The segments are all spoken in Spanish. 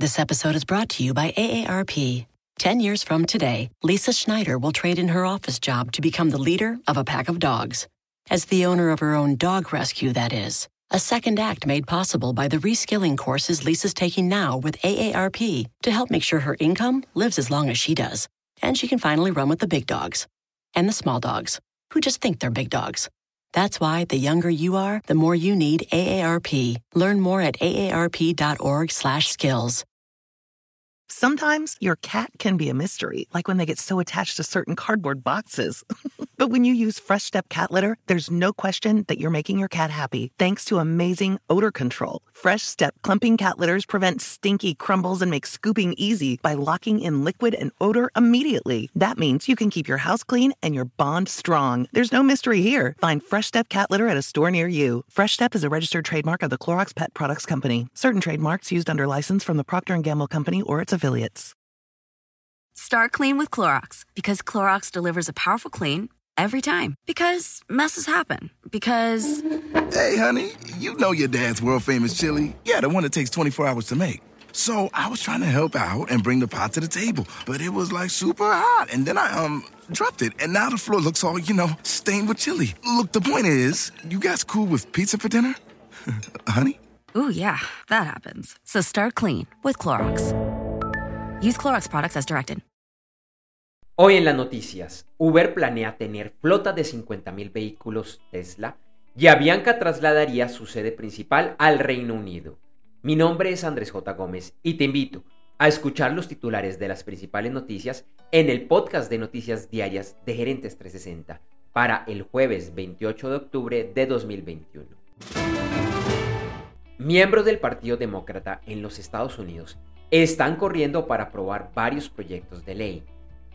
This episode is brought to you by AARP. 10 years from today, Lisa Schneider will trade in her office job to become the leader of a pack of dogs. As the owner of her own dog rescue, that is. A second act made possible by the reskilling courses Lisa's taking now with AARP to help make sure her income lives as long as she does. And she can finally run with the big dogs and the small dogs who just think they're big dogs. That's why the younger you are, the more you need AARP. Learn more at aarp.org/skills. Sometimes your cat can be a mystery, like when they get so attached to certain cardboard boxes. but when you use Fresh Step cat litter, there's no question that you're making your cat happy thanks to amazing odor control. Fresh Step clumping cat litters prevent stinky crumbles and make scooping easy by locking in liquid and odor immediately. That means you can keep your house clean and your bond strong. There's no mystery here. Find Fresh Step cat litter at a store near you. Fresh Step is a registered trademark of the Clorox Pet Products Company. Certain trademarks used under license from the Procter & Gamble Company or its affiliates. Start clean with Clorox because Clorox delivers a powerful clean every time. Because messes happen. Because. Hey, honey, you know your dad's world famous chili. Yeah, the one that takes 24 hours to make. So I was trying to help out and bring the pot to the table, but it was like super hot. And then I, um, dropped it, and now the floor looks all, you know, stained with chili. Look, the point is, you guys cool with pizza for dinner? honey? Ooh, yeah, that happens. So start clean with Clorox. Use Clorox products as directed. Hoy en las noticias, Uber planea tener flota de 50.000 vehículos Tesla y Avianca trasladaría su sede principal al Reino Unido. Mi nombre es Andrés J. Gómez y te invito a escuchar los titulares de las principales noticias en el podcast de noticias diarias de Gerentes 360 para el jueves 28 de octubre de 2021. Miembros del Partido Demócrata en los Estados Unidos están corriendo para aprobar varios proyectos de ley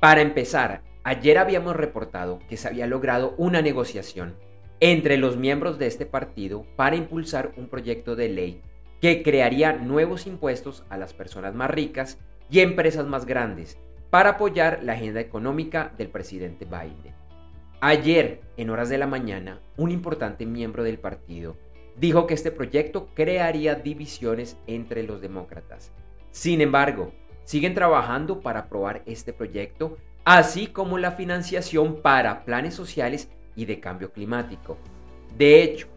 para empezar, ayer habíamos reportado que se había logrado una negociación entre los miembros de este partido para impulsar un proyecto de ley que crearía nuevos impuestos a las personas más ricas y empresas más grandes para apoyar la agenda económica del presidente Biden. Ayer, en horas de la mañana, un importante miembro del partido dijo que este proyecto crearía divisiones entre los demócratas. Sin embargo, siguen trabajando para aprobar este proyecto, así como la financiación para planes sociales y de cambio climático. De hecho,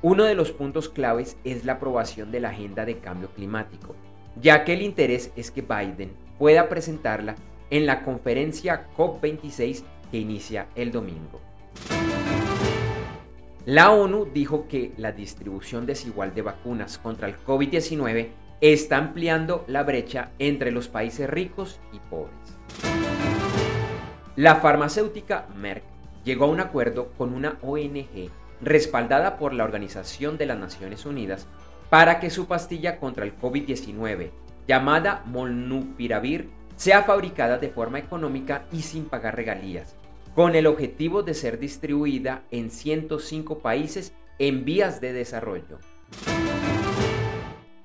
uno de los puntos claves es la aprobación de la agenda de cambio climático, ya que el interés es que Biden pueda presentarla en la conferencia COP26 que inicia el domingo. La ONU dijo que la distribución desigual de vacunas contra el COVID-19 está ampliando la brecha entre los países ricos y pobres. La farmacéutica Merck llegó a un acuerdo con una ONG respaldada por la Organización de las Naciones Unidas para que su pastilla contra el COVID-19, llamada Molnupiravir, sea fabricada de forma económica y sin pagar regalías, con el objetivo de ser distribuida en 105 países en vías de desarrollo.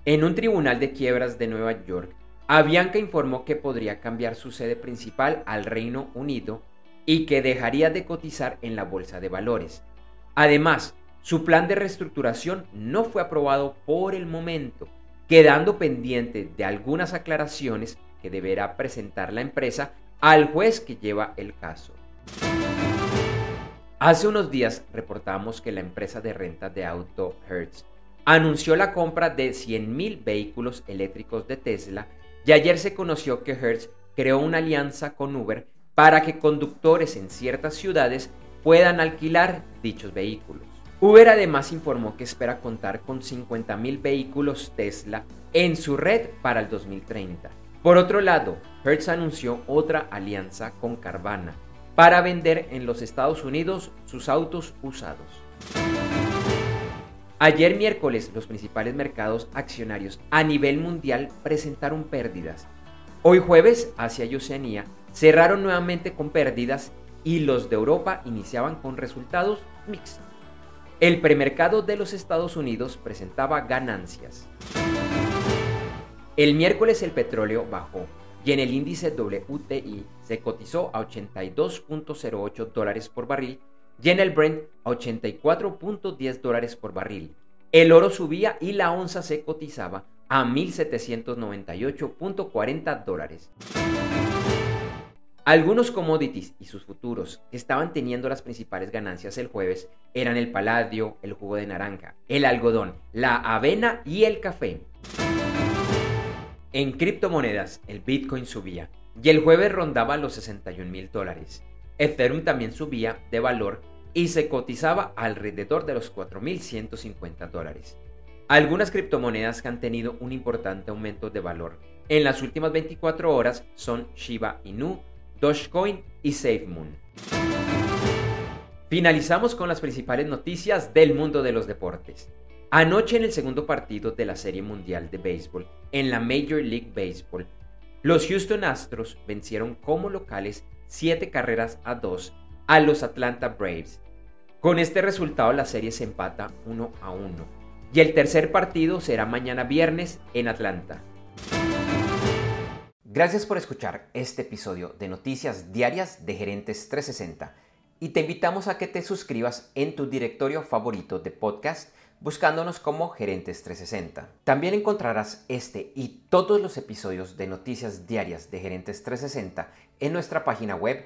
En un tribunal de quiebras de Nueva York, Avianca informó que podría cambiar su sede principal al Reino Unido y que dejaría de cotizar en la bolsa de valores. Además, su plan de reestructuración no fue aprobado por el momento, quedando pendiente de algunas aclaraciones que deberá presentar la empresa al juez que lleva el caso. Hace unos días reportamos que la empresa de renta de auto Hertz anunció la compra de 100.000 vehículos eléctricos de Tesla y ayer se conoció que Hertz creó una alianza con Uber para que conductores en ciertas ciudades puedan alquilar dichos vehículos. Uber además informó que espera contar con 50.000 vehículos Tesla en su red para el 2030. Por otro lado, Hertz anunció otra alianza con Carvana para vender en los Estados Unidos sus autos usados. Ayer miércoles los principales mercados accionarios a nivel mundial presentaron pérdidas. Hoy jueves, Asia y Oceanía cerraron nuevamente con pérdidas y los de Europa iniciaban con resultados mixtos. El premercado de los Estados Unidos presentaba ganancias. El miércoles el petróleo bajó y en el índice WTI se cotizó a 82.08 dólares por barril y en el Brent a 84.10 dólares por barril. El oro subía y la onza se cotizaba a 1.798.40 dólares. Algunos commodities y sus futuros que estaban teniendo las principales ganancias el jueves eran el paladio, el jugo de naranja, el algodón, la avena y el café. En criptomonedas, el Bitcoin subía y el jueves rondaba los 61 mil dólares. Ethereum también subía de valor y se cotizaba alrededor de los 4.150 dólares. Algunas criptomonedas que han tenido un importante aumento de valor en las últimas 24 horas son Shiba Inu, Dogecoin y SafeMoon. Finalizamos con las principales noticias del mundo de los deportes. Anoche en el segundo partido de la Serie Mundial de Béisbol en la Major League Baseball, los Houston Astros vencieron como locales 7 carreras a 2 a los Atlanta Braves. Con este resultado la serie se empata 1 a 1 y el tercer partido será mañana viernes en Atlanta. Gracias por escuchar este episodio de Noticias Diarias de Gerentes 360 y te invitamos a que te suscribas en tu directorio favorito de podcast buscándonos como Gerentes 360. También encontrarás este y todos los episodios de Noticias Diarias de Gerentes 360 en nuestra página web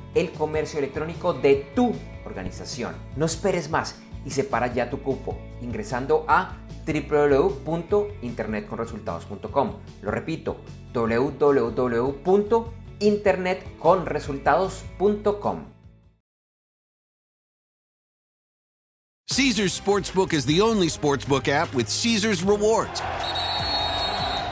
el comercio electrónico de tu organización. No esperes más y separa ya tu cupo ingresando a www.internetconresultados.com. Lo repito, www.internetconresultados.com. Caesar's Sportsbook is the only sportsbook app with Caesar's rewards.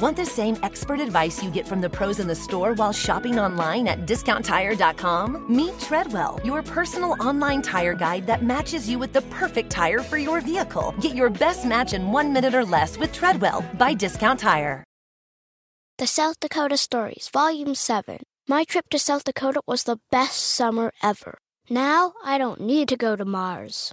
Want the same expert advice you get from the pros in the store while shopping online at discounttire.com? Meet Treadwell, your personal online tire guide that matches you with the perfect tire for your vehicle. Get your best match in one minute or less with Treadwell by Discount Tire. The South Dakota Stories, Volume 7. My trip to South Dakota was the best summer ever. Now I don't need to go to Mars